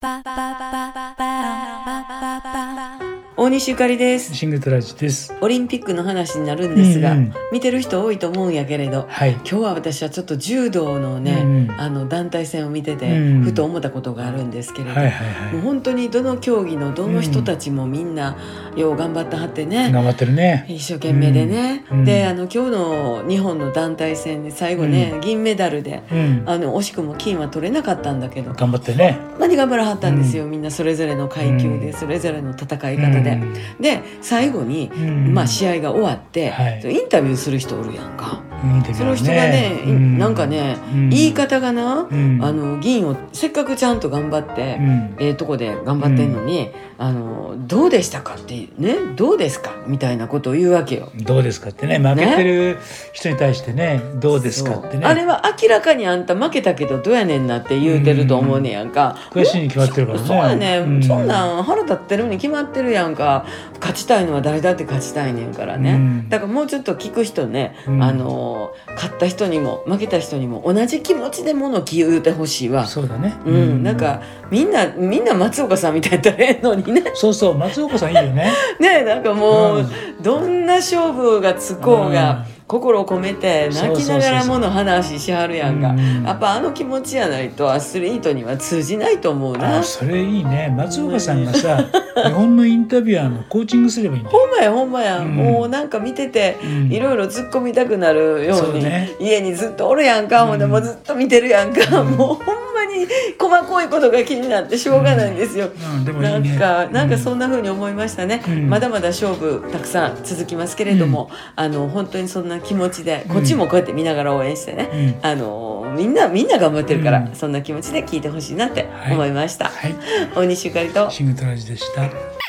大西ゆかりですシングトラジです。オリンピックの話になるんですが、うんうん見てる人多いと思うんやけれどはい。今日は私はちょっと柔道のね、うんあの団体戦を見てて、うんふと思ったことがあるんですけれど、はいはいはもう本当にどの競技のどの人たちもみんなよう頑張ってはってい。ね、頑張ってるね。一生懸命でね、うんであの今日の日本の団体戦で最後ね、銀メダルでうん。あの惜しくも金は取れなかったんだけど頑張ってね。何頑張らはったんですよ、みんなそれぞれの階級で、うんそれぞれの戦い方で、で最後に、うん。まあ、試合が終わって、はい。インタビューする人おるやんか、その人がね、いうん。なんかね、うん。言い方がな、うん。あの銀をせっかくちゃんと頑張って、うん。ええとこで頑張ってんのに、あのどうでしたかってね？どうですか？みたいなことを言うわけよ。どうですかってね。負けてる人に対してねどうですかってね。あれは明らかにあんた負けたけどどうやねんなって言うてると思うねやんか、悔しいに決まってるからね。そうやね、うん。そんなん腹立ってるに決まってるやんか。勝ちたいのは誰だって勝ちたいねんからね、うん。だからもうちょっと聞く人ね、うん。あの勝った人にも負けた人にも同じ気持ちでもの言うてほしいわ。そうだね。うん、なんかみんなみんな松岡さんみたいやったらええのにねそうそう松岡さんいいよね。ねなんかもう、うん。どんな勝負がつこうが、心を込めて泣きながらもの話しはるやんかうん。やっぱあの気持ちやないとアスリートには通じないと思うな。あそれいいね。松岡さんがさ日本のインタビュアーのコーチングすればいいんだよ。ほんまやほんまや、うん。もうなんか見ててうん。いろいろ突っ込みたくなるよううね。家にずっとおるやんか、ほんでうん。もうずっと見てるやんか、うん。もうほんまに細かいことが気になってしょうがないんですよ。うんでもいないんねか、なんかそうんな風に思いましたね、うん。まだまだ勝負たくさん続きますけれども、あの本当にそんな気持ちでこっちもこうやって見ながら応援してね、うん。あのみんなみんな頑張ってるから、うん。そんな気持ちで聞いてほしいなってはい思いました、はい。大西ゆかりと。シングトラジでした